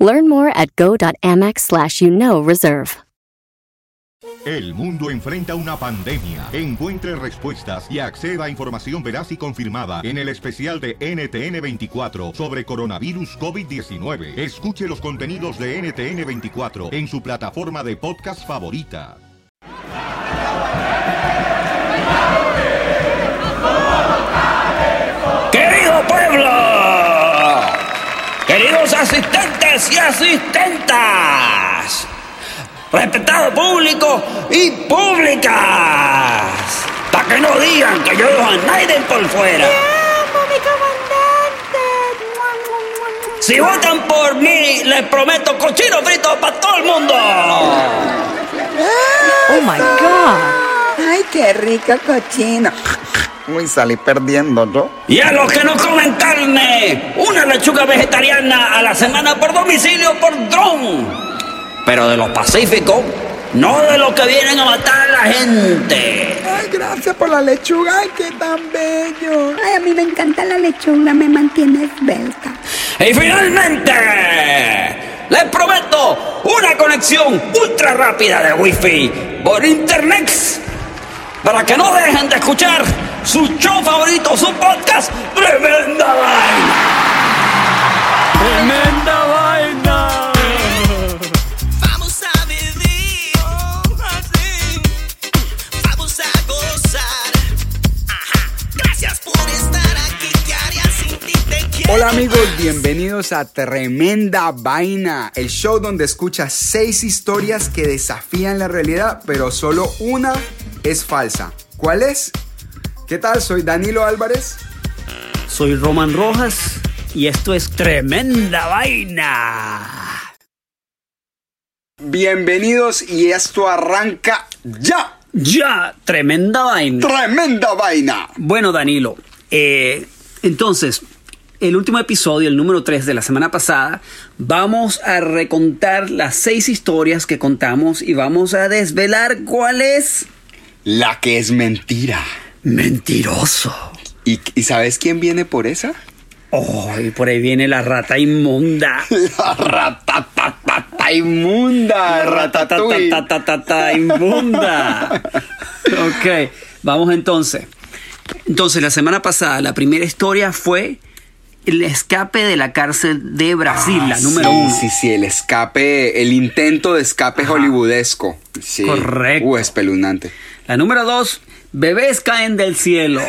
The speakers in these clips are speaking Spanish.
Learn more at go.amex slash you know reserve. El mundo enfrenta una pandemia. Encuentre respuestas y acceda a información veraz y confirmada en el especial de NTN24 sobre coronavirus COVID-19. Escuche los contenidos de NTN24 en su plataforma de podcast favorita. Querido pueblo, queridos asistentes y asistentas, respetado público y públicas, para que no digan que yo dejo a nadie por fuera. Si votan por mí, les prometo cochino frito para todo el mundo. Oh my God. Ay, qué rico cochino. Uy, salí perdiendo, ¿no? Y a los que no comen carne, una lechuga vegetariana a la semana por domicilio por dron. Pero de los pacíficos, no de los que vienen a matar a la gente. Ay, gracias por la lechuga. Ay, qué tan bello. Ay, a mí me encanta la lechuga, me mantiene esbelta. Y finalmente, les prometo una conexión ultra rápida de Wi-Fi por Internet para que no dejen de escuchar su show favorito, su podcast, Tremenda Vaina. Tremenda vaina. Vamos a vivir así. Vamos a gozar. Ajá. Gracias por estar aquí. ¿Qué haría sin ti? Te quiero. Hola amigos, bienvenidos a Tremenda Vaina, el show donde escuchas seis historias que desafían la realidad, pero solo una es falsa. ¿Cuál es? ¿Qué tal? Soy Danilo Álvarez. Soy Roman Rojas y esto es Tremenda Vaina. Bienvenidos y esto arranca ya. Ya, tremenda vaina. Tremenda Vaina. Bueno, Danilo, eh, entonces, el último episodio, el número 3 de la semana pasada, vamos a recontar las seis historias que contamos y vamos a desvelar cuál es La que es mentira. Mentiroso. ¿Y, y sabes quién viene por esa? Oh, y por ahí viene la rata inmunda. La ratatata inmunda. Ratatouille. Ratatatatata inmunda. Ok, vamos entonces. Entonces, la semana pasada, la primera historia fue el escape de la cárcel de Brasil, la Ah, número sí, uno. Sí, sí, el escape, el intento de escape hollywoodesco. Sí. Correcto. Uh, espeluznante. La número dos, bebés caen del cielo.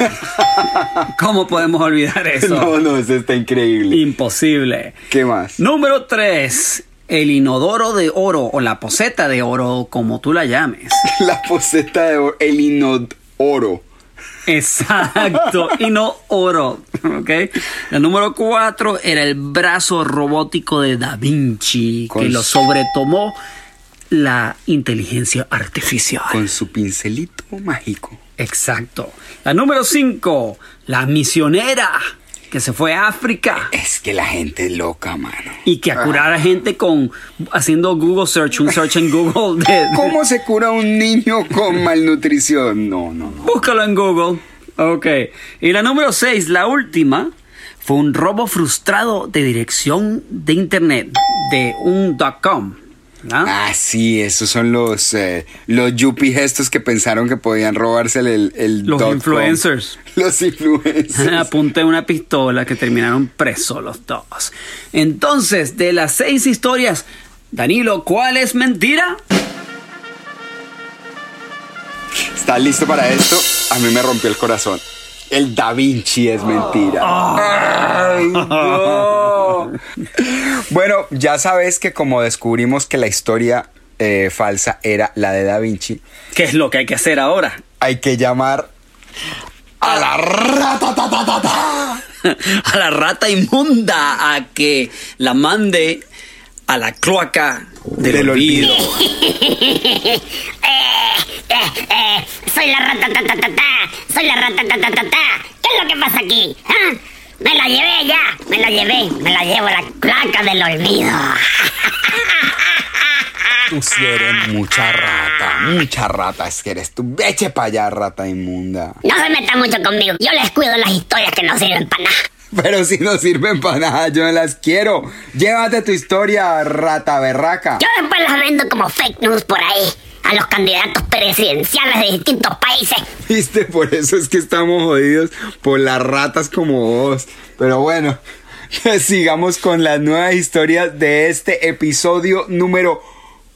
¿Cómo podemos olvidar eso? No, no, eso está increíble. Imposible. ¿Qué más? Número 3. El inodoro de oro o la poseta de oro, como tú la llames. La poseta de oro, el inodoro. Exacto, y no oro. ¿ok? La número 4 era el brazo robótico de Da Vinci, Con que lo sobretomó la inteligencia artificial. Con su pincelito mágico. Exacto. La número 5, la misionera, que se fue a África. Es que la gente es loca, mano. Y que a curar a gente con haciendo Google Search, un search en Google de, ¿Cómo se cura un niño con malnutrición? No, no, no. Búscalo en Google. Ok. Y la número 6, la última, fue un robo frustrado de dirección de internet de un .com. Ah, sí, esos son los, eh, los yuppies estos que pensaron que podían robarse el, el Los dot com. influencers. Los influencers. Apunté una pistola que terminaron presos los dos. Entonces, de las seis historias, Danilo, ¿cuál es mentira? ¿Estás listo para esto? A mí me rompió el corazón. El Da Vinci es mentira. Ay, no. Bueno, ya sabes que como descubrimos que la historia eh, falsa era la de Da Vinci, ¿Qué es lo que hay que hacer ahora? hay que llamar a la rata. a la rata inmunda a que la mande a la cloaca del, Del olvido. Eh, eh, eh, soy la rata ta, ta, ta, ta. Soy la rata ta, ta, ta, ta. ¿Qué es lo que pasa aquí? ¿Ah? Me la llevé ya, me la llevé, me la llevo a la placa del olvido. Tú sí eres mucha rata, mucha rata es que eres tú. Eche para allá, rata inmunda. No se meta mucho conmigo, yo les cuido las historias que no sirven para nada. Pero si no sirven para nada, yo no las quiero. Llévate tu historia, rata berraca. Yo después las vendo como fake news por ahí a los candidatos presidenciales de distintos países. Viste, por eso es que estamos jodidos por las ratas como vos. Pero bueno, sigamos con las nuevas historias de este episodio número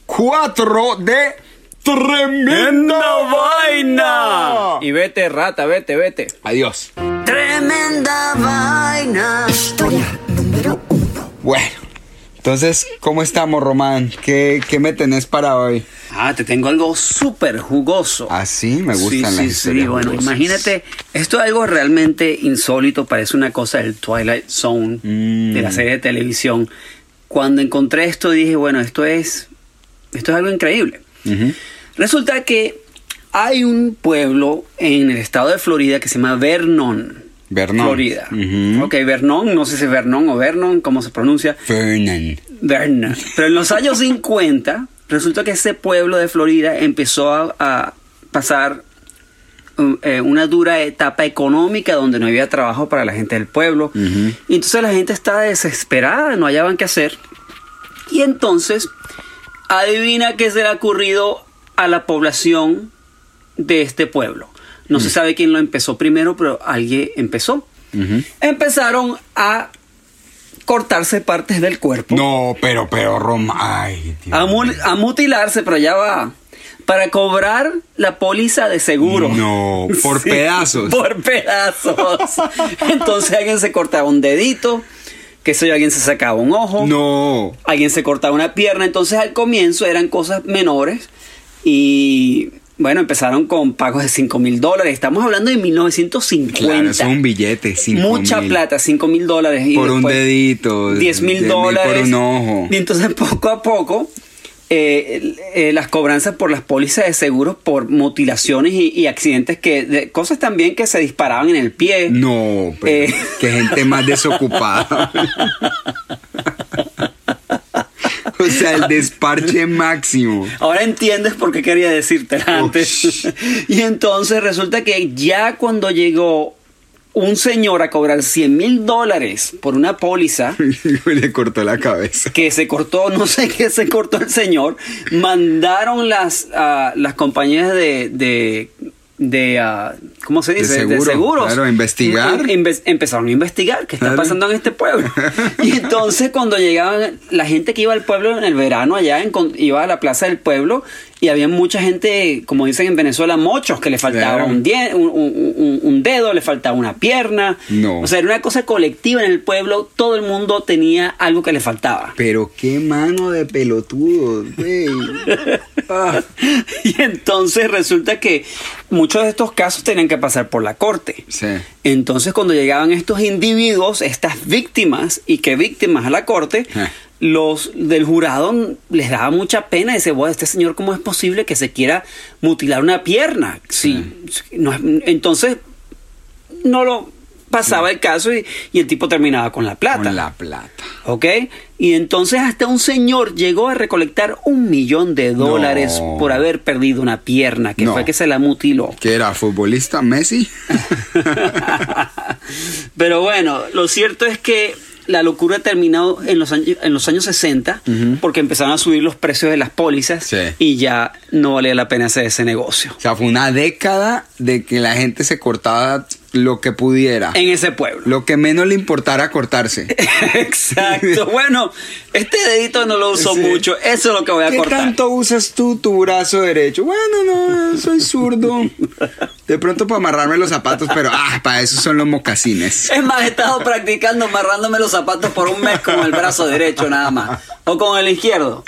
4 de Tremenda Vaina. Y vete, rata, vete, vete. Adiós. Tremenda vaina. Bueno, entonces, ¿cómo estamos, Román? ¿Qué, qué me tenés para hoy? Ah, te tengo algo súper jugoso. Así me gustan sí, las sí, historias sí. Bueno, jugosas. imagínate, esto es algo realmente insólito, parece una cosa del Twilight Zone, Mm. de la serie de televisión. Cuando encontré esto dije, bueno, esto es, esto es algo increíble. Resulta que hay un pueblo en el estado de Florida que se llama Vernon. Vernon. Florida. Ujú. Ok, Vernon, no sé si es Vernon o Vernon, ¿cómo se pronuncia? Fernan. Vernon. Pero en los años 50, resulta que ese pueblo de Florida empezó a, a pasar um, eh, una dura etapa económica donde no había trabajo para la gente del pueblo. Y entonces la gente estaba desesperada, no hallaban qué hacer. Y entonces, adivina qué se le ha ocurrido a la población de este pueblo. No se sabe quién lo empezó primero, pero alguien empezó. Empezaron a cortarse partes del cuerpo No, pero, pero, Román. Ay, Dios a, mul- a mutilarse, pero ya va. Para cobrar la póliza de seguro. No, por Sí, pedazos. Por pedazos. Entonces alguien se cortaba un dedito, que sé yo, alguien se sacaba un ojo, No. alguien se cortaba una pierna. Entonces al comienzo eran cosas menores y bueno, empezaron con pagos de 5 mil dólares. Estamos hablando de 1950. Claro, es un billete. cinco Mucha mil. plata, 5 mil dólares. y Por un dedito, 10 10 mil mil dólares. por un ojo. Y entonces poco a poco, eh, eh, las cobranzas por las pólizas de seguros por mutilaciones y, y accidentes que, de- cosas también que se disparaban en el pie. No, pero Eh. qué gente más desocupada. o sea, el desparche máximo. Ahora entiendes por qué quería decírtela antes. y entonces resulta que ya cuando llegó un señor a cobrar 100 mil dólares por una póliza, Le cortó la cabeza. que se cortó, no sé qué se cortó el señor, mandaron las, ah, las compañías de, de, de ah, ¿cómo se dice? seguro, seguros. claro, investigar. Empe- empezaron a investigar qué está Claro. pasando en este pueblo. y entonces cuando llegaban, la gente que iba al pueblo en el verano allá, iba a la plaza del pueblo y había mucha gente, como dicen en Venezuela, mochos, que le faltaba Claro. un, die- un, un- un- un dedo, le faltaba una pierna. No. O sea, era una cosa colectiva en el pueblo, todo el mundo tenía algo que le faltaba. Pero qué mano de pelotudos, güey. Ah. Y entonces resulta que muchos de estos casos tenían que pasar por la corte. Sí. Entonces cuando llegaban estos individuos, estas víctimas, y que víctimas a la corte, Eh. los del jurado les daba mucha pena. Dice, bueno, este señor, ¿cómo es posible que se quiera mutilar una pierna? Sí. no entonces no lo pasaba el caso y, y el tipo terminaba con la plata. Con la plata. ¿Ok? Y entonces hasta un señor llegó a recolectar un millón de dólares No. por haber perdido una pierna, que No. fue que se la mutiló. ¿Qué era? ¿Futbolista Messi? Pero bueno, lo cierto es que la locura terminó en los años, en los años 60 porque empezaron a subir los precios de las pólizas Sí. y ya no valía la pena hacer ese negocio. O sea, fue una década de que la gente se cortaba lo que pudiera. En ese pueblo. Lo que menos le importara cortarse. Exacto. Bueno, este dedito no lo uso Sí. mucho. Eso es lo que voy a ¿Qué cortar. tanto usas tú tu brazo derecho? Bueno, no, soy zurdo. De pronto para amarrarme los zapatos, pero ah, para eso son los mocasines. Es más, he estado practicando amarrándome los zapatos por un mes con el brazo derecho nada más. O con el izquierdo.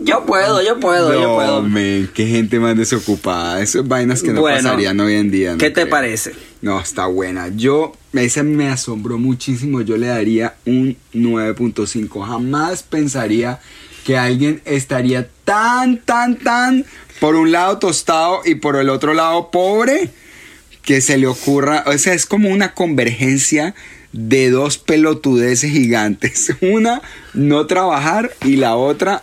Yo puedo, yo puedo, yo puedo. men, qué gente más desocupada. Esas vainas que no Bueno, pasarían hoy en día. no ¿Qué te parece? No, está buena. Yo, esa me asombró muchísimo. Yo le daría un 9.5. Jamás pensaría que alguien estaría tan, tan, tan por un lado tostado y por el otro lado pobre que se le ocurra. O sea, es como una convergencia de dos pelotudeces gigantes. Una, no trabajar y la otra,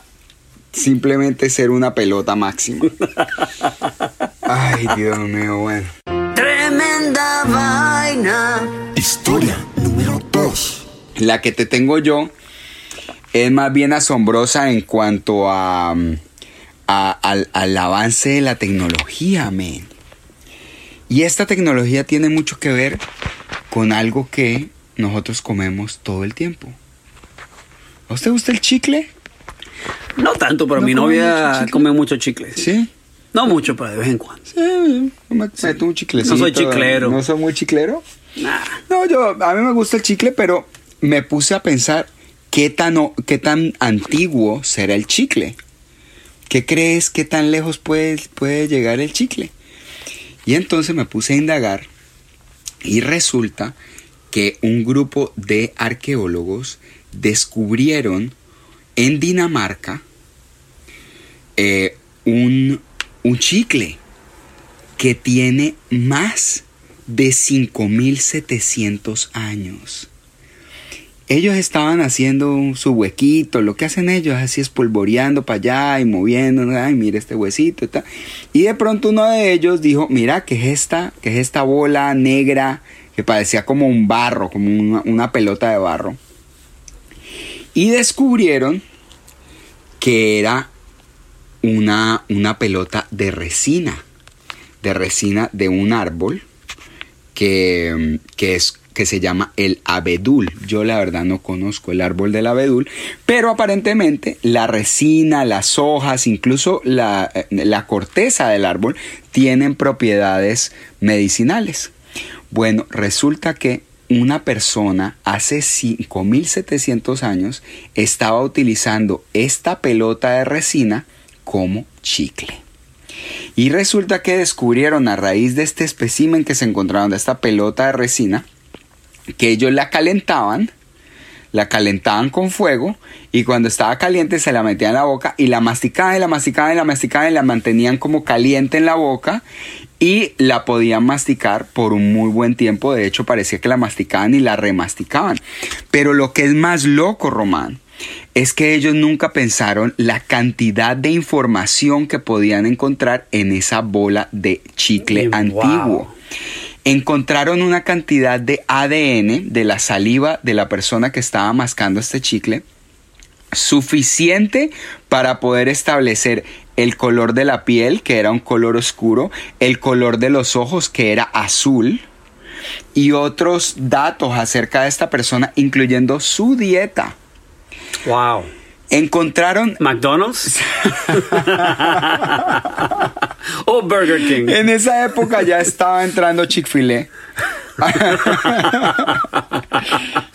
simplemente ser una pelota máxima. Ay, Dios mío, bueno. Tremenda vaina. Historia número 2. La que te tengo yo es más bien asombrosa en cuanto a, mm, a- al, al avance de la tecnología, men. Y esta tecnología tiene mucho que ver con algo que nosotros comemos todo el tiempo. ¿A usted gusta el chicle? No tanto, pero ¿No mi mucho novia come mucho chicle. Sí. No mucho, pero de vez en cuando. Sí, me meto un chiclecito. No soy chiclero. ¿No soy muy chiclero? Nah. No, yo, a mí me gusta el chicle, pero me puse a pensar qué tan, qué tan antiguo será el chicle. ¿Qué crees que tan lejos puede, puede llegar el chicle? Y entonces me puse a indagar y resulta que un grupo de arqueólogos descubrieron en Dinamarca eh, un, un chicle que tiene más de 5700 años. Ellos estaban haciendo su huequito, lo que hacen ellos, así espolvoreando para allá y moviendo, ay, mira este huesito y. Y de pronto uno de ellos dijo, mira, ¿qué es esta? ¿Qué es esta bola negra que parecía como un barro, como una pelota de barro? Y descubrieron que era una, una pelota de resina, de resina de un árbol que, que, es, que se llama el abedul. Yo la verdad no conozco el árbol del abedul, pero aparentemente la resina, las hojas, incluso la, eh, la corteza del árbol tienen propiedades medicinales. Bueno, resulta que una persona hace 5700 años estaba utilizando esta pelota de resina como chicle. Y resulta que descubrieron a raíz de este espécimen que se encontraron de esta pelota de resina, que ellos la calentaban, la calentaban con fuego y cuando estaba caliente se la metían en la boca y la masticaban y la masticaban y la masticaban y la mantenían como caliente en la boca y la podían masticar por un muy buen tiempo. De hecho parecía que la masticaban y la remasticaban. Pero lo que es más loco, Román, es que ellos nunca pensaron la cantidad de información que podían encontrar en esa bola de chicle Wow. antiguo. Encontraron una cantidad de ADN de la saliva de la persona que estaba mascando este chicle suficiente para poder establecer el color de la piel, que era un color oscuro, el color de los ojos, que era azul, y otros datos acerca de esta persona, incluyendo su dieta. Wow. Encontraron ¿McDonald's? o Burger King. En esa época ya estaba entrando Chick-fil-A.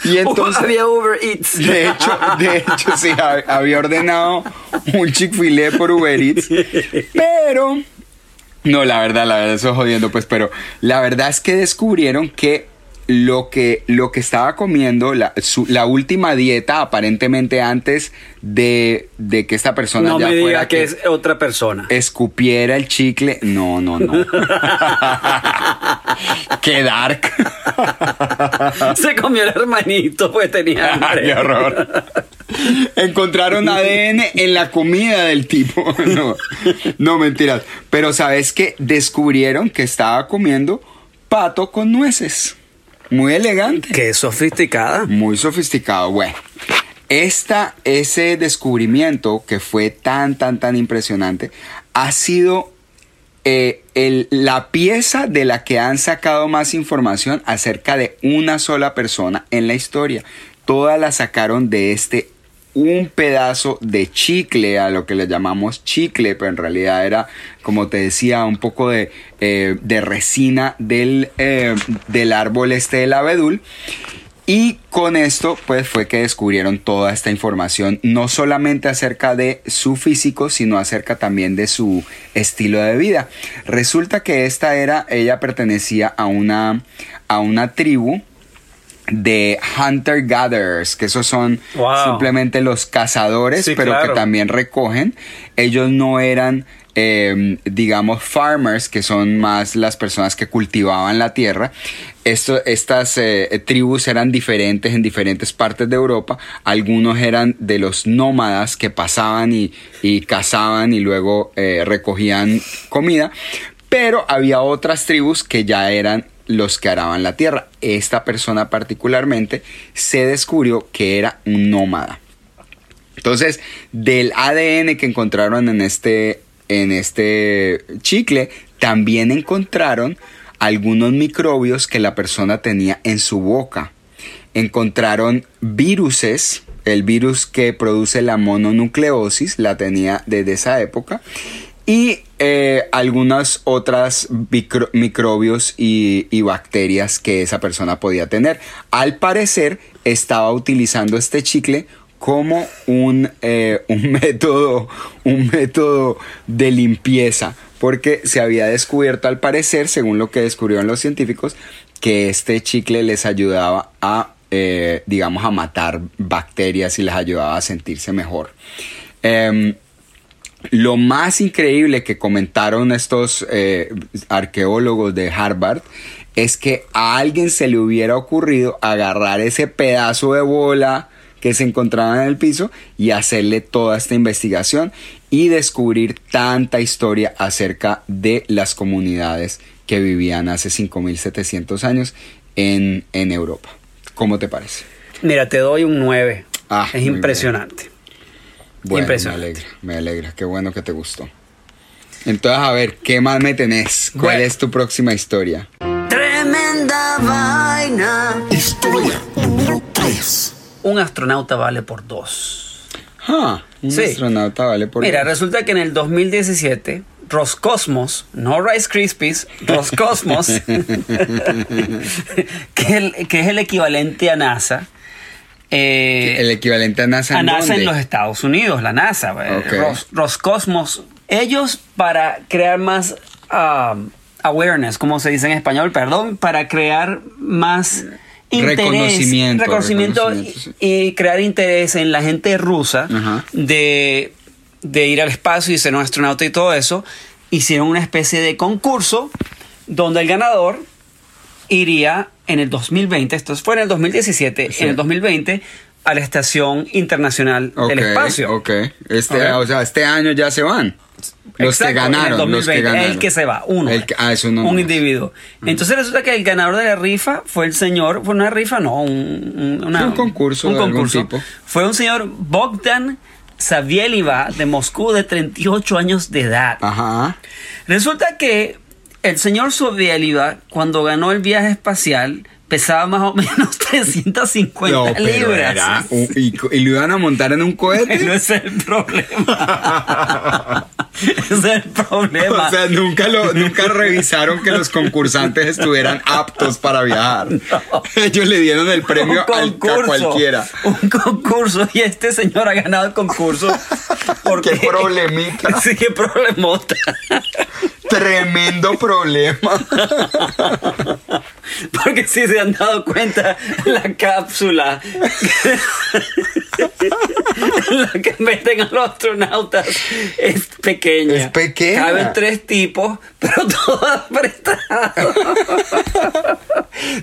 y entonces, había Uber Eats. de hecho, de hecho, sí, hab- había ordenado un Chick-fil-A por Uber Eats. Pero, no, la verdad, la verdad, eso es jodiendo, pues, pero la verdad es que descubrieron que lo que, lo que estaba comiendo, la, su- la última dieta, aparentemente antes de, de que esta persona no ya me fuera diga que es otra persona. escupiera el chicle. No, no, no. Qué dark. Se comió el hermanito, pues tenía hambre. Qué horror. Encontraron ADN en la comida del tipo. No, no mentiras. Pero sabes que descubrieron que estaba comiendo pato con nueces. Muy elegante. Qué sofisticada. Muy sofisticado. Bueno, esta, ese descubrimiento que fue tan, tan, tan impresionante ha sido eh, el- la pieza de la que han sacado más información acerca de una sola persona en la historia. Todas la sacaron de este un pedazo de chicle, a lo que le llamamos chicle, pero en realidad era, como te decía, un poco de, eh, de resina del, eh, del árbol este del abedul. Y con esto, pues fue que descubrieron toda esta información, no solamente acerca de su físico, sino acerca también de su estilo de vida. Resulta que esta era, ella pertenecía a una, a una tribu de hunter gatherers, que esos son Wow. simplemente los cazadores, Sí, pero claro. que también recogen. Ellos no eran, eh, digamos, farmers, que son más las personas que cultivaban la tierra. Esto- estas eh, tribus eran diferentes en diferentes partes de Europa. Algunos eran de los nómadas que pasaban y, y cazaban y luego eh, recogían comida. Pero había otras tribus que ya eran los que araban la tierra. Esta persona particularmente se descubrió que era un nómada. Entonces, del ADN que encontraron en este, en este chicle, también encontraron algunos microbios que la persona tenía en su boca. Encontraron viruses, el virus que produce la mononucleosis, la tenía desde esa época. Y eh, algunas otras micro- microbios y, y bacterias que esa persona podía tener. Al parecer, estaba utilizando este chicle como un, eh, un método un método de limpieza porque se había descubierto al parecer según lo que descubrieron los científicos que este chicle les ayudaba a eh, digamos a matar bacterias y les ayudaba a sentirse mejor Em, lo más increíble que comentaron estos eh, arqueólogos de Harvard es que a alguien se le hubiera ocurrido agarrar ese pedazo de bola que se encontraba en el piso y hacerle toda esta investigación y descubrir tanta historia acerca de las comunidades que vivían hace 5.700 años en, en Europa. ¿Cómo te parece? Mira, te doy un 9. Ah, es impresionante. Bueno, Impresionante. me alegra, me alegra, qué bueno que te gustó. Entonces, a ver, ¿qué más me tenés? ¿Cuál Bueno. es tu próxima historia? Tremenda vaina. Historia número 3. Un astronauta vale por dos. Ah, un Sí. astronauta vale por Mira, dos. resulta que en el 2017, Roscosmos, no Rice Krispies, Roscosmos, que, el- que es el equivalente a NASA, eh, el equivalente a NASA. a ¿en NASA dónde? en los Estados Unidos, la NASA, eh, Ok. Ros- Roscosmos. Ellos para crear más um, awareness, como se dice en español, perdón, para crear más interés, Reconocimiento, reconocimiento reconocimiento, y, y crear interés en la gente rusa de, de ir al espacio y ser un astronauta y todo eso, hicieron una especie de concurso donde el ganador iría en el 2020, esto fue en el 2017, Sí. en el 2020 a la Estación Internacional del Espacio. Ok, este, o sea, este año ya se van. Los Exacto, que ganaron, en el 2020, los que ganaron. El que se va, uno. El que- ah, es uno un individuo. Entonces resulta que el ganador de la rifa fue el señor, fue una rifa, no, un, un- una- Fue un concurso un de algún concurso. tipo. Fue un señor Bogdan Savieliva de Moscú de 38 años de edad. Ajá. Resulta que el señor Savieliva, cuando ganó el viaje espacial, pesaba más o menos 350 No, pero libras. era y, y lo iban a montar en un cohete. No es el problema. ese es el problema. O sea, nunca, lo, nunca revisaron que los concursantes estuvieran aptos para viajar. Ellos le dieron el premio a cualquiera. Un concurso y este señor ha ganado el concurso. Porque, Qué problemita. Sí, qué problemota. Tremendo problema. Porque si se han dado cuenta, la cápsula la que meten a los astronautas es pequeña. Es pequeña. Caben tres tipos, pero todos apretados.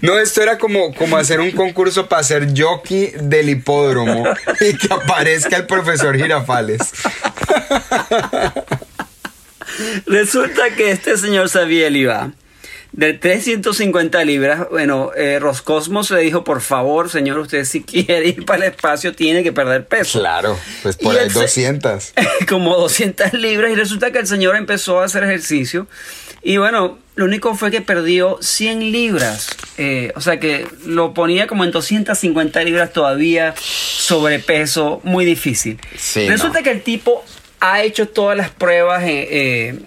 No, esto era como, como hacer un concurso para ser jockey del hipódromo y que aparezca el profesor Girafales. Resulta que este señor sabía el IVA de 350 libras. Bueno, eh, Roscosmos le dijo, por favor, señor, usted si quiere ir para el espacio tiene que perder peso. Claro, pues por Y ahí el se- 200. como 200 libras y resulta que el señor empezó a hacer ejercicio Y bueno, lo único fue que perdió 100 libras. Eh, o sea que lo ponía como en 250 libras todavía, sobrepeso, muy difícil. Sí, Resulta no. que el tipo ha hecho todas las pruebas eh, eh,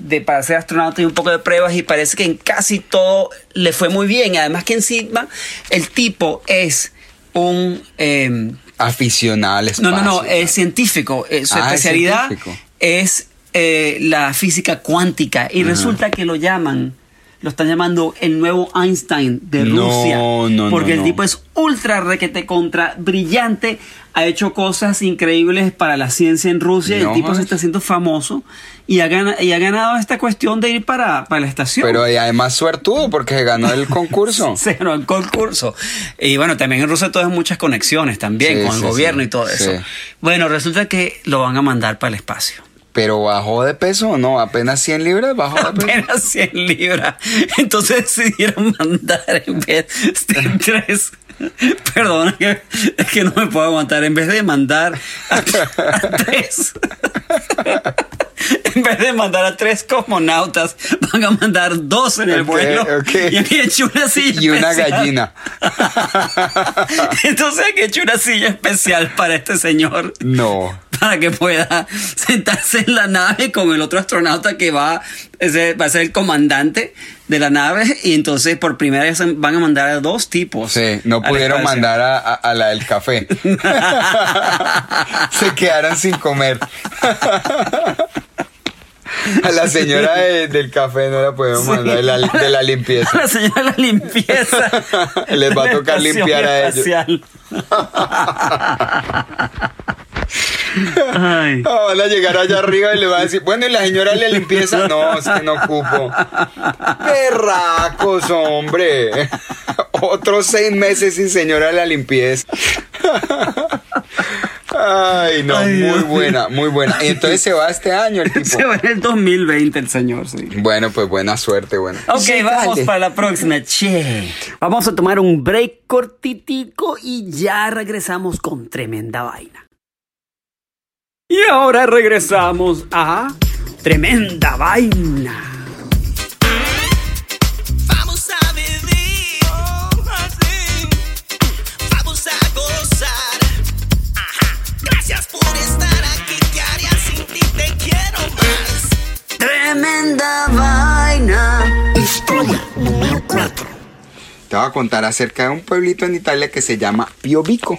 de, para ser astronauta y un poco de pruebas y parece que en casi todo le fue muy bien. Además que encima el tipo es un... eh, Aficionado al no, no, no, es científico. Eh, su Ah, es especialidad es eh, la física cuántica. Y resulta que lo llaman, lo están llamando el nuevo Einstein de No, Rusia. no, porque no, el tipo es ultra requete contra brillante. Ha hecho cosas increíbles para la ciencia en Rusia. y No el tipo se está haciendo famoso. Y ha, gana- y ha ganado esta cuestión de ir para, para la estación. Pero y además suertudo porque ganó el concurso. Se ganó el concurso. Y bueno, también en Rusia todas muchas conexiones también Sí, con el sí, gobierno sí. y todo eso. Bueno, resulta que lo van a mandar para el espacio. Pero bajó de peso o no, apenas 100 libras bajó de peso. Apenas 100 libras. Entonces decidieron mandar en vez de tres. Perdona, que, es que no me puedo aguantar. En vez de mandar a, a tres. En vez de mandar a tres cosmonautas, van a mandar dos en el Ok, vuelo. ok. Y han hecho una silla Y una especial. gallina. Entonces han hecho una silla especial para este señor. No. Para que pueda sentarse en la nave con el otro astronauta que va, ese va a ser el comandante de la nave. Y entonces por primera vez van a mandar a dos tipos. Sí, no pudieron mandar a, a- a la del café. Se quedaron sin comer. A la señora de- del café no la pudieron Sí. mandar de la, de la limpieza. La señora de la limpieza. Les va a tocar limpiar a ellos. Ay. Ah, van a llegar allá arriba y le van a decir, bueno, ¿y la señora de la limpieza? No, es que no ocupo. Perracos, hombre. Otros seis meses sin señora de la limpieza. Ay, no, Ay, muy buena, muy buena. Y entonces se va este año el tipo. Se va en el 2020 el señor, sí. Bueno, pues buena suerte, bueno. Ok, Sí, vamos dale. para la próxima. Che. Vamos a tomar un break cortitico y ya regresamos con tremenda vaina. Y ahora regresamos a tremenda vaina. Vamos a vivir así. Vamos a gozar. Ajá. Gracias por estar aquí. ¿Qué haría sin ti? Te quiero más. Tremenda vaina. Historia número 4. Te voy a contar acerca de un pueblito en Italia que se llama Piovico.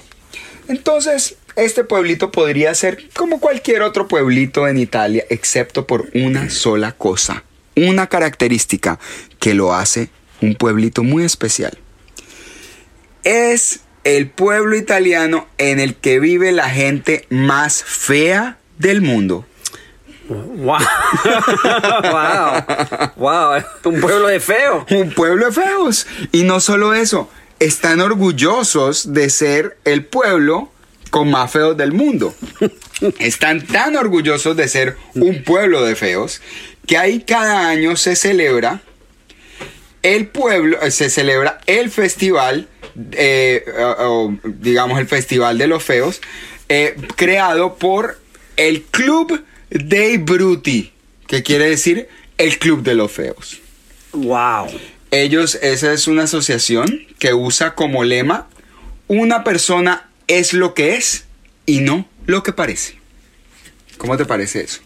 Entonces, este pueblito podría ser como cualquier otro pueblito en Italia, excepto por una sola cosa, una característica que lo hace un pueblito muy especial. Es el pueblo italiano en el que vive la gente más fea del mundo. Wow. wow. Wow. Un pueblo de feo. Un pueblo de feos. Y no solo eso, están orgullosos de ser el pueblo con más feos del mundo. Están tan orgullosos de ser un pueblo de feos que ahí cada año se celebra el pueblo, eh, se celebra el festival, eh, o- o, digamos el festival de los feos, eh, creado por el Club dei Bruti, que quiere decir el Club de los Feos. Wow. Ellos, esa es una asociación que usa como lema, una persona es lo que es y no lo que parece. ¿Cómo te parece eso?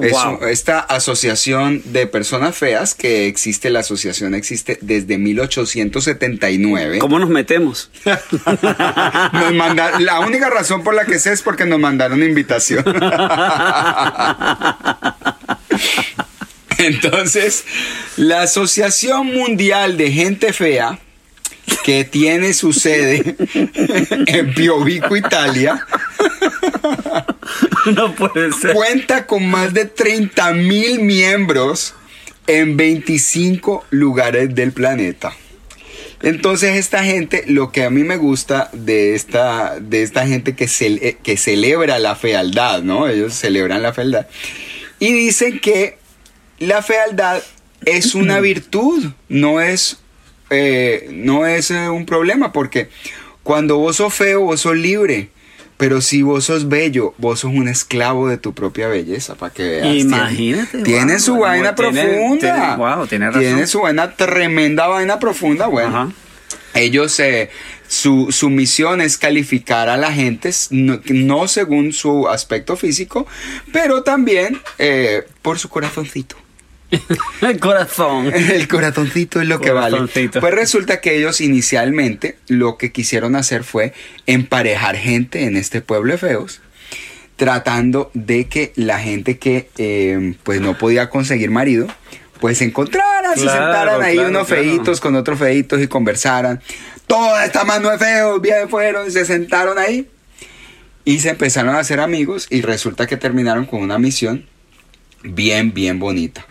Es Wow. esta asociación de personas feas que existe, la asociación existe desde 1879. ¿Cómo nos metemos? Nos manda- la única razón por la que sé es porque nos mandaron invitación. Entonces, la Asociación Mundial de Gente Fea, que tiene su sede en Piovico, Italia, no puede ser. cuenta con más de 30 mil miembros en 25 lugares del planeta. Entonces esta gente, lo que a mí me gusta de esta, de esta gente que, cele- que celebra la fealdad, ¿no? Ellos celebran la fealdad. Y dicen que la fealdad es una virtud, no es, eh, no es eh, un problema, porque cuando vos sos feo, vos sos libre. pero si vos sos bello, vos sos un esclavo de tu propia belleza, para que veas. Imagínate, Tiene, tiene wow, su vaina tiene- profunda. tiene- wow, tiene razón. Tiene su vaina, tremenda vaina profunda. Bueno, Ajá. ellos, eh, su, su misión es calificar a la gente, no, no según su aspecto físico, pero también eh, por su corazoncito. El corazón. El corazoncito es lo que vale. Pues resulta que ellos inicialmente lo que quisieron hacer fue emparejar gente en este pueblo de feos, tratando de que la gente que eh, pues no podía conseguir marido, pues se encontraran, se sentaran ahí claro, unos claro. feitos con otros feitos y conversaran. Toda esta mano de feos, bien fueron, se sentaron ahí y se empezaron a hacer amigos y resulta que terminaron con una misión bien, bien bonita.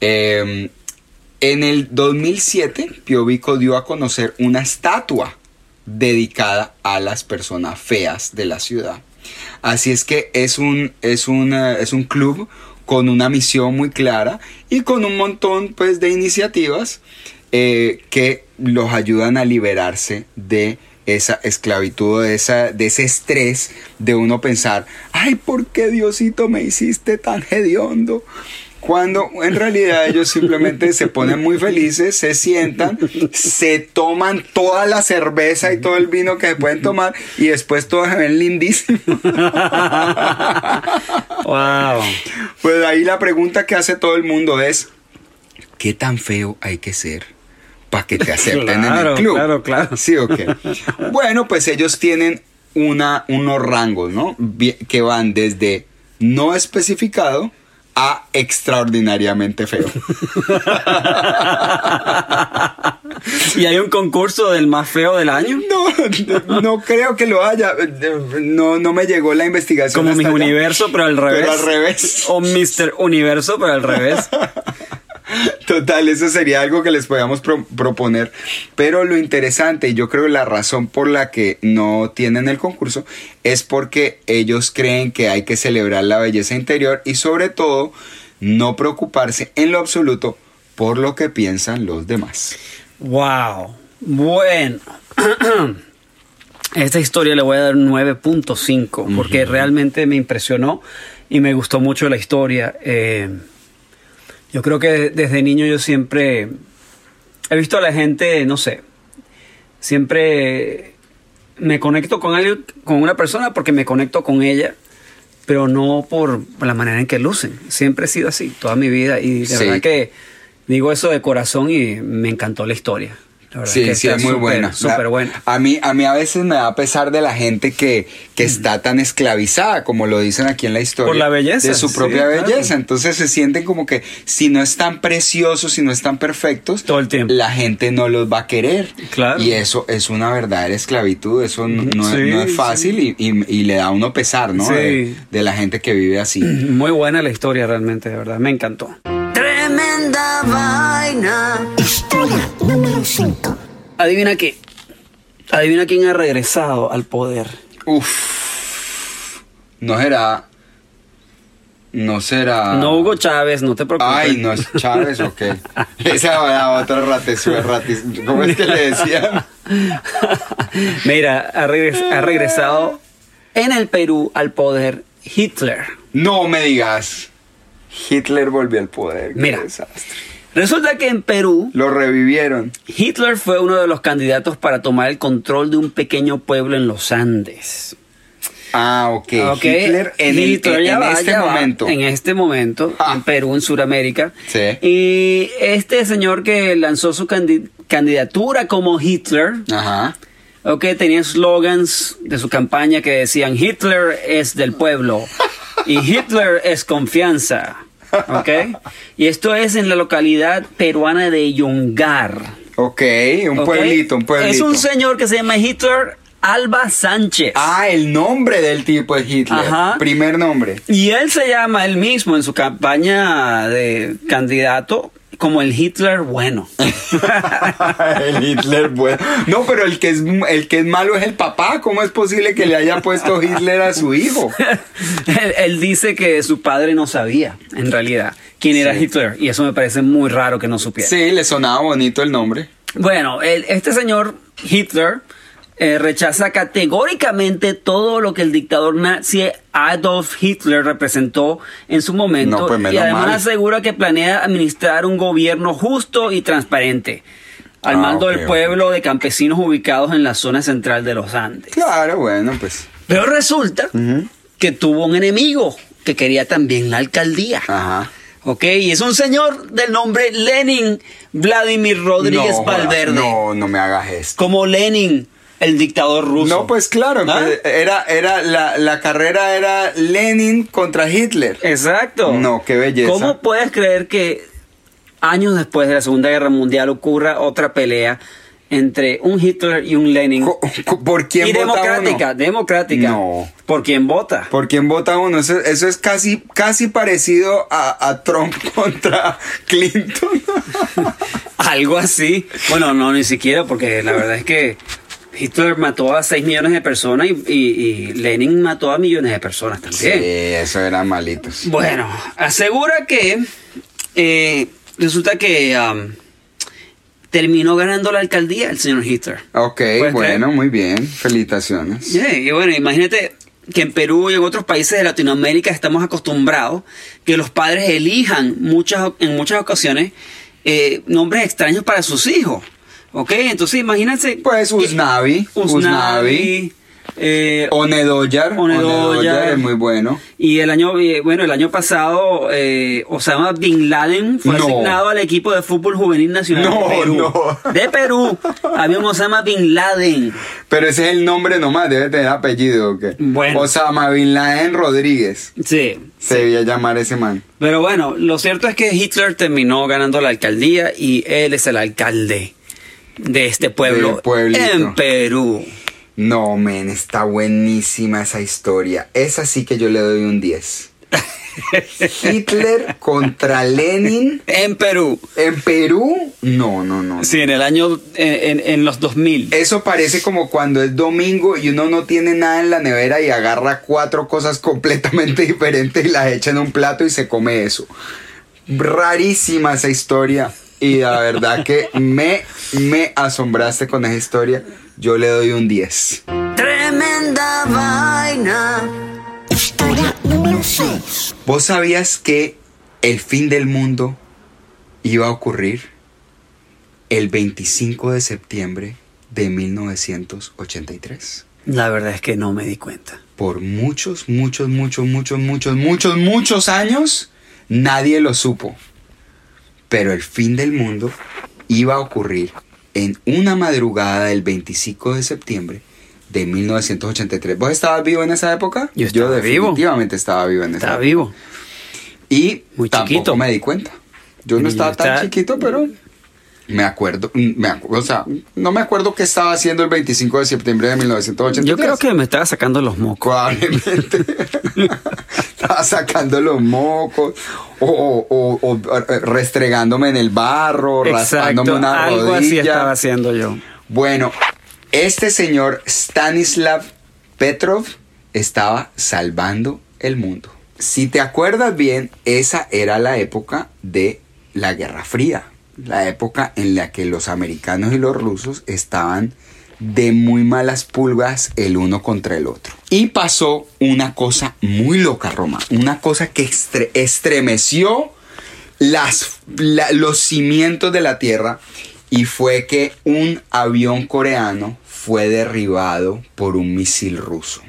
Eh, en el 2007, Piovico dio a conocer una estatua dedicada a las personas feas de la ciudad. Así es que es un, es un, eh, es un club con una misión muy clara y con un montón pues, de iniciativas eh, que los ayudan a liberarse de esa esclavitud, de, esa, de ese estrés de uno pensar, ay, ¿por qué Diosito me hiciste tan hediondo? Cuando en realidad ellos simplemente se ponen muy felices, se sientan, se toman toda la cerveza y todo el vino que se pueden tomar y después todos se ven lindísimos. Wow. Pues ahí la pregunta que hace todo el mundo es, ¿qué tan feo hay que ser para que te acepten en el club? claro, claro. Sí, ok. Bueno, pues ellos tienen una, unos rangos, ¿no? Que van desde no especificado a extraordinariamente feo. ¿Y hay un concurso del más feo del año? No, no creo que lo haya. No, no me llegó la investigación. Como mi hasta allá. universo, pero al revés. Pero al revés. O Mr. Universo, pero al revés. Total, eso sería algo que les podíamos pro- proponer. Pero lo interesante, y yo creo la razón por la que no tienen el concurso, es porque ellos creen que hay que celebrar la belleza interior y sobre todo no preocuparse en lo absoluto por lo que piensan los demás. Wow. Bueno. Esta historia le voy a dar un 9.5 porque realmente me impresionó y me gustó mucho la historia. Eh, yo creo que desde niño yo siempre he visto a la gente, no sé, siempre me conecto con alguien, con una persona porque me conecto con ella, pero no por la manera en que lucen. Siempre he sido así toda mi vida y de Sí. verdad que digo eso de corazón y me encantó la historia. Sí, que sí, es muy buena. Súper buena. A mí, a mí a veces me da pesar de la gente que, que está tan esclavizada, como lo dicen aquí en la historia. Por la belleza, De su sí, propia claro. belleza. Entonces se sienten como que si no están preciosos, si no están perfectos, Todo el tiempo. la gente no los va a querer. Claro. Y eso es una verdadera esclavitud. Eso no, no es- Sí, no es sí. fácil y, y- y le da a uno pesar, ¿no? Sí. De, de la gente que vive así. Muy buena la historia realmente, de verdad. Me encantó. Tremenda vaina. Historia número 5. Adivina qué. Adivina quién ha regresado al poder. Uf. No será. No será. No Hugo Chávez, no te preocupes. Ay, no es Chávez, ok. Esa era otra ratezuela, ratis. ¿Cómo es que le decían? Mira, ha, regres- ha regresado en el Perú al poder Hitler. No me digas. Hitler volvió al poder. qué Mira. desastre. Resulta que en Perú Lo revivieron. Hitler fue uno de los candidatos para tomar el control de un pequeño pueblo en los Andes. Ah, ok. Ok, Hitler en, el- este va, momento. en este momento, Ah. en Perú, en Sudamérica. Sí. Y este señor que lanzó su candi- candidatura como Hitler, Ajá. ok, tenía slogans de su campaña que decían Hitler es del pueblo y Hitler es confianza. Ok. Y esto es en la localidad peruana de Yungar. Ok, un ¿ok? pueblito, un pueblito. Es un señor que se llama Hitler Alba Sánchez. Ah, el nombre del tipo es Hitler. Ajá. Primer nombre. Y él se llama él mismo en su campaña de candidato como el Hitler bueno. el Hitler bueno. No, pero el que es el que es malo es el papá. ¿Cómo es posible que le haya puesto Hitler a su hijo? él, él dice que su padre no sabía, en realidad, quién era. Hitler. Y eso me parece muy raro que no supiera. Sí, le sonaba bonito el nombre. Bueno, el- este señor Hitler eh, rechaza categóricamente todo lo que el dictador nazi Adolf Hitler representó en su momento No, pues, y además mal. asegura que planea administrar un gobierno justo y transparente al Ah, mando del pueblo de campesinos ubicados en la zona central de los Andes. Claro, bueno, pues. Pero resulta que tuvo un enemigo que quería también la alcaldía. Ajá. Ok, y es un señor del nombre Lenin Vladimir Rodríguez no, Valverde. No, no me hagas esto. Como Lenin, el dictador ruso. No, pues claro, ¿Ah? pues, era, era, la, la carrera era Lenin contra Hitler. Exacto. No, qué belleza. ¿Cómo puedes creer que años después de la Segunda Guerra Mundial ocurra otra pelea entre un Hitler y un Lenin? ¿Por quién y vota democrática, uno? democrática. No. ¿Por quién vota? ¿Por quién vota uno? Eso, eso es casi, casi parecido a, a Trump contra Clinton. Algo así. Bueno, no, ni siquiera, porque la verdad es que Hitler mató a 6 millones de personas y, y- y Lenin mató a millones de personas Sí, también. eso eran malitos. Bueno, asegura que eh, resulta que um, terminó ganando la alcaldía el señor Hitler. Ok, ¿Puedes bueno, muy bien. Felicitaciones. Yeah, y bueno, imagínate que en Perú y en otros países de Latinoamérica estamos acostumbrados que los padres elijan muchas, en muchas ocasiones eh, nombres extraños para sus hijos. ¿Ok? Entonces imagínense. Pues Usnavi, Usnavi, Usnavi. eh, Onedoyar. Onedoyar. es muy bueno. y el año, eh, bueno, el año pasado, eh, Osama Bin Laden fue No. asignado al equipo de fútbol juvenil nacional No, de Perú. no. De Perú. Había un Osama Bin Laden. Pero ese es el nombre nomás, debe tener apellido. ¿o qué? Bueno. Osama Bin Laden Rodríguez. Sí. Se debía llamar ese man. Pero bueno, lo cierto es que Hitler terminó ganando la alcaldía y él es el alcalde de este pueblo en Perú. No, men, está buenísima esa historia. Esa sí que yo le doy un 10. Hitler contra Lenin En Perú. en Perú. No, no, no. no. Sí, en el año, en, en- en los 2000. Eso parece como cuando es domingo y uno no tiene nada en la nevera y agarra cuatro cosas completamente diferentes y las echa en un plato y se come eso. Rarísima esa historia. Y la verdad que me, me asombraste con esa historia. Yo le doy un 10. Tremenda vaina. Historia número 6. ¿Vos sabías que el fin del mundo iba a ocurrir el 25 de septiembre de 1983? La verdad es que no me di cuenta. Por muchos, muchos, muchos, muchos, muchos, muchos, muchos años, nadie lo supo. Pero el fin del mundo iba a ocurrir en una madrugada del 25 de septiembre de 1983. ¿Vos estabas vivo en esa época? Yo estaba definitivamente estaba vivo en esa Estaba época. vivo. Y Muy tampoco chiquito. me di cuenta. Yo no Yo estaba tan chiquito, pero me acuerdo, me acu- o sea, no me acuerdo qué estaba haciendo el 25 de septiembre de 1983. Yo creo que me estaba sacando los mocos. Probablemente estaba sacando los mocos o, o- o- o restregándome en el barro, raspándome Exacto, una algo así rodilla. estaba haciendo yo. Bueno, este señor Stanislav Petrov estaba salvando el mundo. Si te acuerdas bien, esa era la época de la Guerra Fría, la época en la que los americanos y los rusos estaban de muy malas pulgas el uno contra el otro. Y pasó una cosa muy loca, Roma, una cosa que estre- estremeció los cimientos de la Tierra y fue que un avión coreano fue derribado por un misil ruso.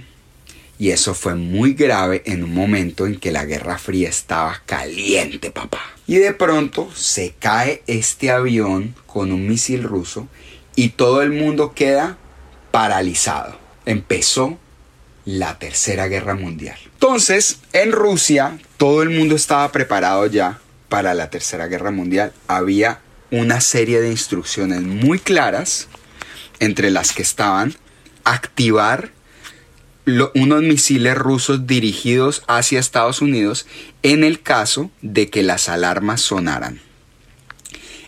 Y eso fue muy grave en un momento en que la Guerra Fría estaba caliente, papá. Y de pronto se cae este avión con un misil ruso y todo el mundo queda paralizado. Empezó la Tercera Guerra Mundial. Entonces, en Rusia, todo el mundo estaba preparado ya para la Tercera Guerra Mundial. Había una serie de instrucciones muy claras, entre las que estaban activar unos misiles rusos dirigidos hacia Estados Unidos en el caso de que las alarmas sonaran.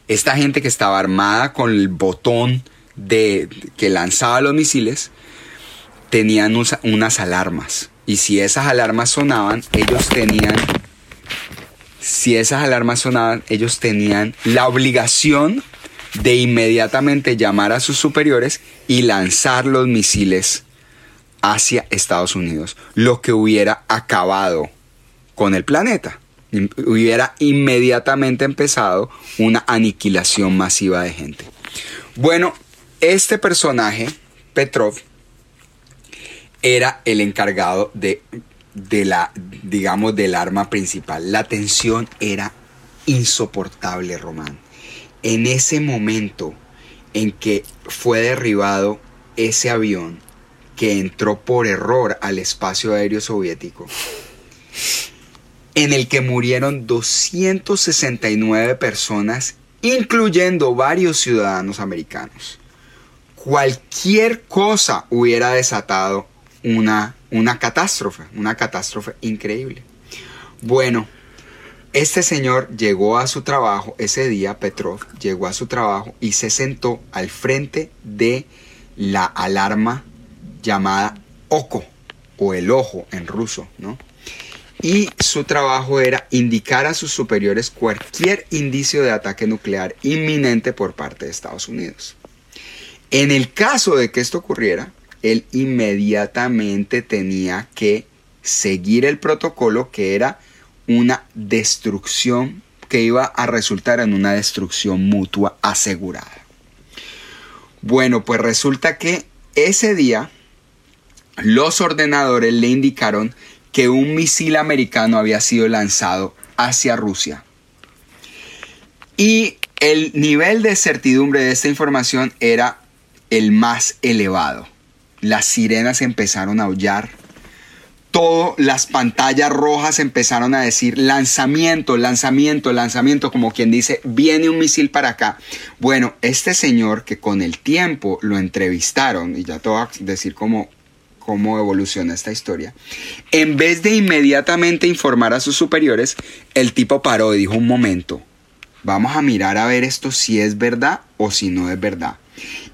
Esta gente que estaba armada con el botón de que lanzaba los misiles tenían unas alarmas y si esas alarmas sonaban ellos tenían si esas alarmas sonaban ellos tenían la obligación de inmediatamente llamar a sus superiores y lanzar los misiles hacia Estados Unidos, lo que hubiera acabado con el planeta. Hubiera inmediatamente empezado una aniquilación masiva de gente. Bueno, este personaje, Petrov, era el encargado de, de la, digamos, del arma principal. La tensión era insoportable, Román. En ese momento en que fue derribado ese avión que entró por error al espacio aéreo soviético, en el que murieron 269 personas, incluyendo varios ciudadanos americanos. Cualquier cosa hubiera desatado una, una catástrofe, una catástrofe increíble. Bueno, este señor llegó a su trabajo ese día, Petrov llegó a su trabajo y se sentó al frente de la alarma llamada OCO o el ojo en ruso, ¿no? Y su trabajo era indicar a sus superiores cualquier indicio de ataque nuclear inminente por parte de Estados Unidos. En el caso de que esto ocurriera, él inmediatamente tenía que seguir el protocolo que era una destrucción que iba a resultar en una destrucción mutua asegurada. Bueno, pues resulta que ese día los ordenadores le indicaron que un misil americano había sido lanzado hacia Rusia. Y el nivel de certidumbre de esta información era el más elevado. Las sirenas empezaron a aullar. Todo, las pantallas rojas empezaron a decir lanzamiento, lanzamiento, lanzamiento, como quien dice, viene un misil para acá. Bueno, este señor que con el tiempo lo entrevistaron, y ya te voy a decir cómo, cómo evoluciona esta historia, en vez de inmediatamente informar a sus superiores, el tipo paró y dijo un momento, vamos a mirar a ver esto si es verdad o si no es verdad.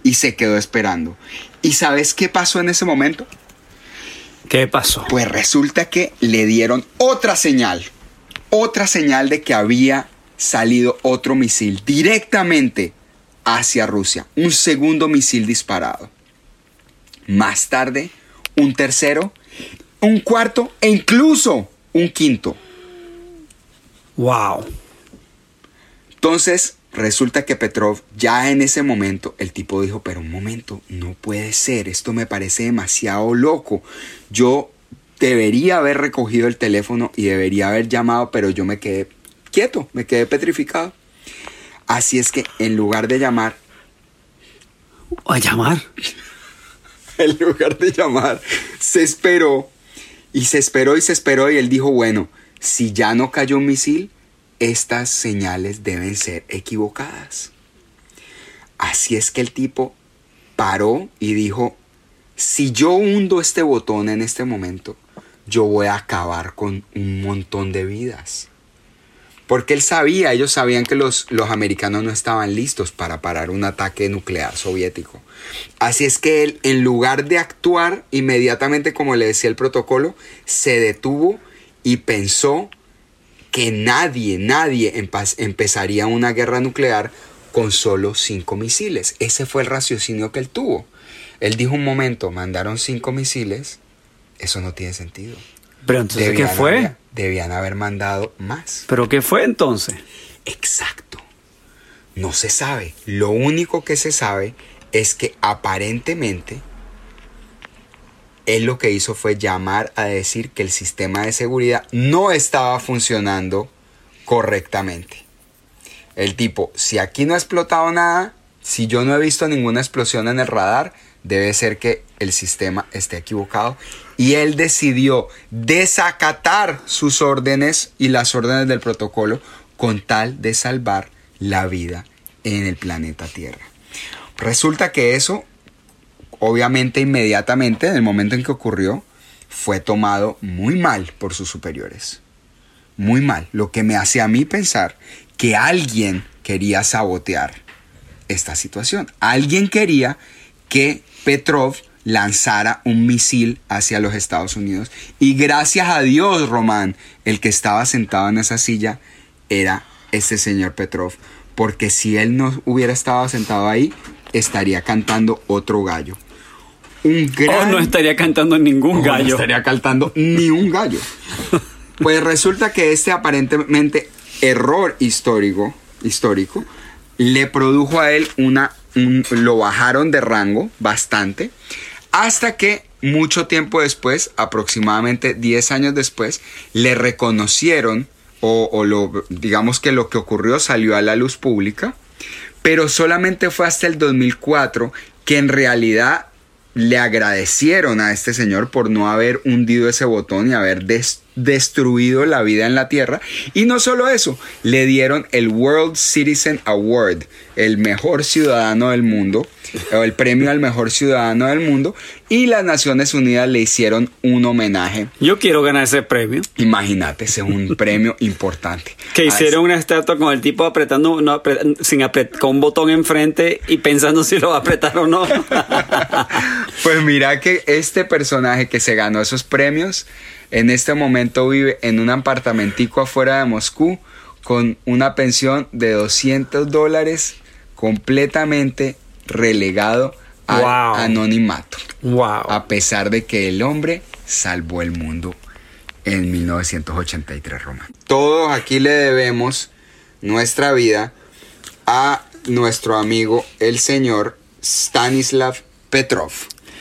Y se quedó esperando. ¿Y sabes qué pasó en ese momento? ¿Qué pasó? Pues resulta que le dieron otra señal, otra señal de que había salido otro misil directamente hacia Rusia, un segundo misil disparado. Más tarde, un tercero, un cuarto e incluso un quinto. Wow. Entonces, resulta que Petrov, ya en ese momento, el tipo dijo, pero un momento, no puede ser, esto me parece demasiado loco. Yo debería haber recogido el teléfono y debería haber llamado, pero yo me quedé quieto, me quedé petrificado. Así es que en lugar de llamar, ¿A llamar? en lugar de llamar, se esperó y se esperó y se esperó y él dijo, bueno, si ya no cayó un misil, estas señales deben ser equivocadas. Así es que el tipo paró y dijo, si yo hundo este botón en este momento, yo voy a acabar con un montón de vidas. Porque él sabía, ellos sabían que los, los americanos no estaban listos para parar un ataque nuclear soviético. Así es que él, en lugar de actuar inmediatamente como le decía el protocolo, se detuvo y pensó que nadie, nadie empezaría una guerra nuclear con solo cinco misiles. Ese fue el raciocinio que él tuvo. Él dijo un momento, mandaron cinco misiles, eso no tiene sentido. Pero entonces, ¿qué Debían fue? haber- debían haber mandado más. ¿Pero qué fue entonces? Exacto. No se sabe. Lo único que se sabe es que aparentemente él lo que hizo fue llamar a decir que el sistema de seguridad no estaba funcionando correctamente. El tipo, si aquí no ha explotado nada, si yo no he visto ninguna explosión en el radar, debe ser que el sistema esté equivocado. Y él decidió desacatar sus órdenes y las órdenes del protocolo con tal de salvar la vida en el planeta Tierra. Resulta que eso, obviamente inmediatamente, en el momento en que ocurrió, fue tomado muy mal por sus superiores. Muy mal. Lo que me hace a mí pensar que alguien quería sabotear esta situación. Alguien quería que Petrov lanzara un misil hacia los Estados Unidos. Y gracias a Dios, Román, el que estaba sentado en esa silla era este señor Petrov. porque si él no hubiera estado sentado ahí, estaría cantando otro gallo. Un O gran... no estaría cantando ningún o no gallo. estaría cantando ni un gallo. Pues resulta que este aparentemente error histórico, histórico le produjo a él una, un- lo bajaron de rango bastante, hasta que mucho tiempo después, aproximadamente 10 años después, le reconocieron o, o lo, digamos que lo que ocurrió salió a la luz pública, pero solamente fue hasta el 2004 que en realidad le agradecieron a este señor por no haber hundido ese botón y haber des- destruido la vida en la Tierra. Y no solo eso, le dieron el World Citizen Award, el mejor ciudadano del mundo, o el premio al mejor ciudadano del mundo, y las Naciones Unidas le hicieron un homenaje. Yo quiero ganar ese premio. Imagínate, ese es un premio importante. Que A hicieron una estatua con el tipo apretando, no, sin apret- con un botón enfrente y pensando si lo va a apretar o no. Pues mira que este personaje que se ganó esos premios, en este momento vive en un apartamentico afuera de Moscú con una pensión de 200 dólares completamente relegado al Wow. anonimato. wow. A pesar de que el hombre salvó el mundo en 1983, Roma. Todos aquí le debemos nuestra vida a nuestro amigo el señor Stanislav Petrov.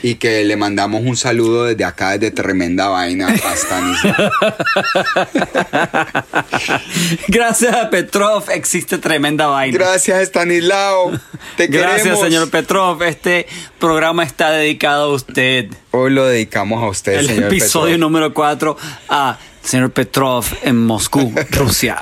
Y que le mandamos un saludo desde acá, desde Tremenda Vaina a Stanislav. Gracias a Petrov existe tremenda vaina. Gracias, Stanislao. Te Gracias, queremos. señor Petrov. Este programa está dedicado a usted. Hoy lo dedicamos a usted, El señor episodio Petrov. número 4 a señor Petrov en Moscú, Rusia.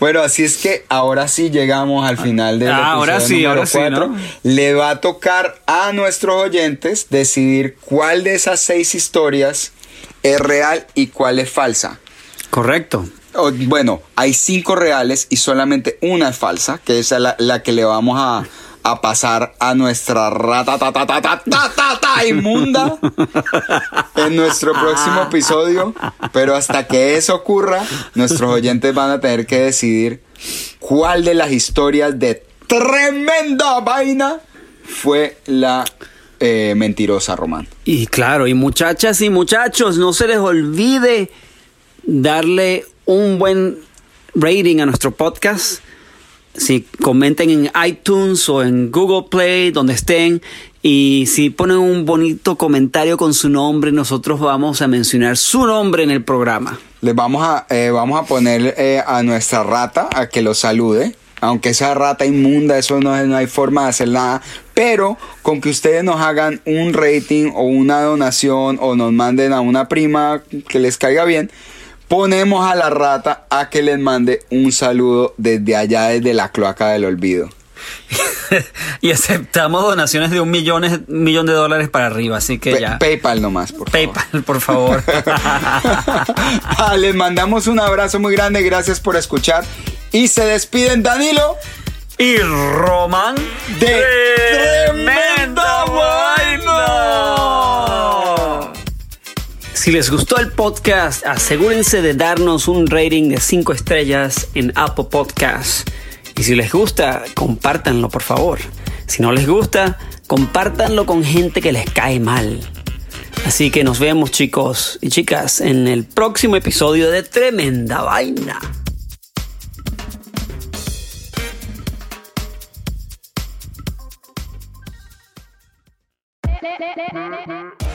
Bueno, así es que ahora sí llegamos al final del Ah, ahora sí, ahora sí, cuatro. ¿no? Le va a tocar a nuestros oyentes decidir cuál de esas seis historias es real y cuál es falsa. Correcto. O, bueno, hay cinco reales y solamente una es falsa, que es la, la que le vamos a, a pasar a nuestra rata ta, ta, ta, inmunda en nuestro próximo episodio. Pero hasta que eso ocurra, nuestros oyentes van a tener que decidir cuál de las historias de tremenda vaina fue la eh, mentirosa, Román. Y claro, y muchachas y muchachos, no se les olvide darle un buen rating a nuestro podcast. Si comenten en iTunes o en Google Play, donde estén, y si ponen un bonito comentario con su nombre, nosotros vamos a mencionar su nombre en el programa. Les vamos a, eh, vamos a poner eh, a nuestra rata a que lo salude. Aunque esa rata inmunda, eso no, no hay forma de hacer nada. Pero con que ustedes nos hagan un rating o una donación o nos manden a una prima que les caiga bien, ponemos a la rata a que les mande un saludo desde allá, desde la cloaca del olvido. y aceptamos donaciones de un millón, millón de dólares para arriba, así que Pe- ya. PayPal nomás, por favor. PayPal, por favor. Ah, les mandamos un abrazo muy grande, gracias por escuchar. Y se despiden Danilo. y Román de Tremenda Vaina. Si les gustó el podcast, asegúrense de darnos un rating de 5 estrellas en Apple Podcasts. Y si les gusta, compártanlo, por favor. Si no les gusta, compártanlo con gente que les cae mal. Así que nos vemos, chicos y chicas, en el próximo episodio de Tremenda Vaina.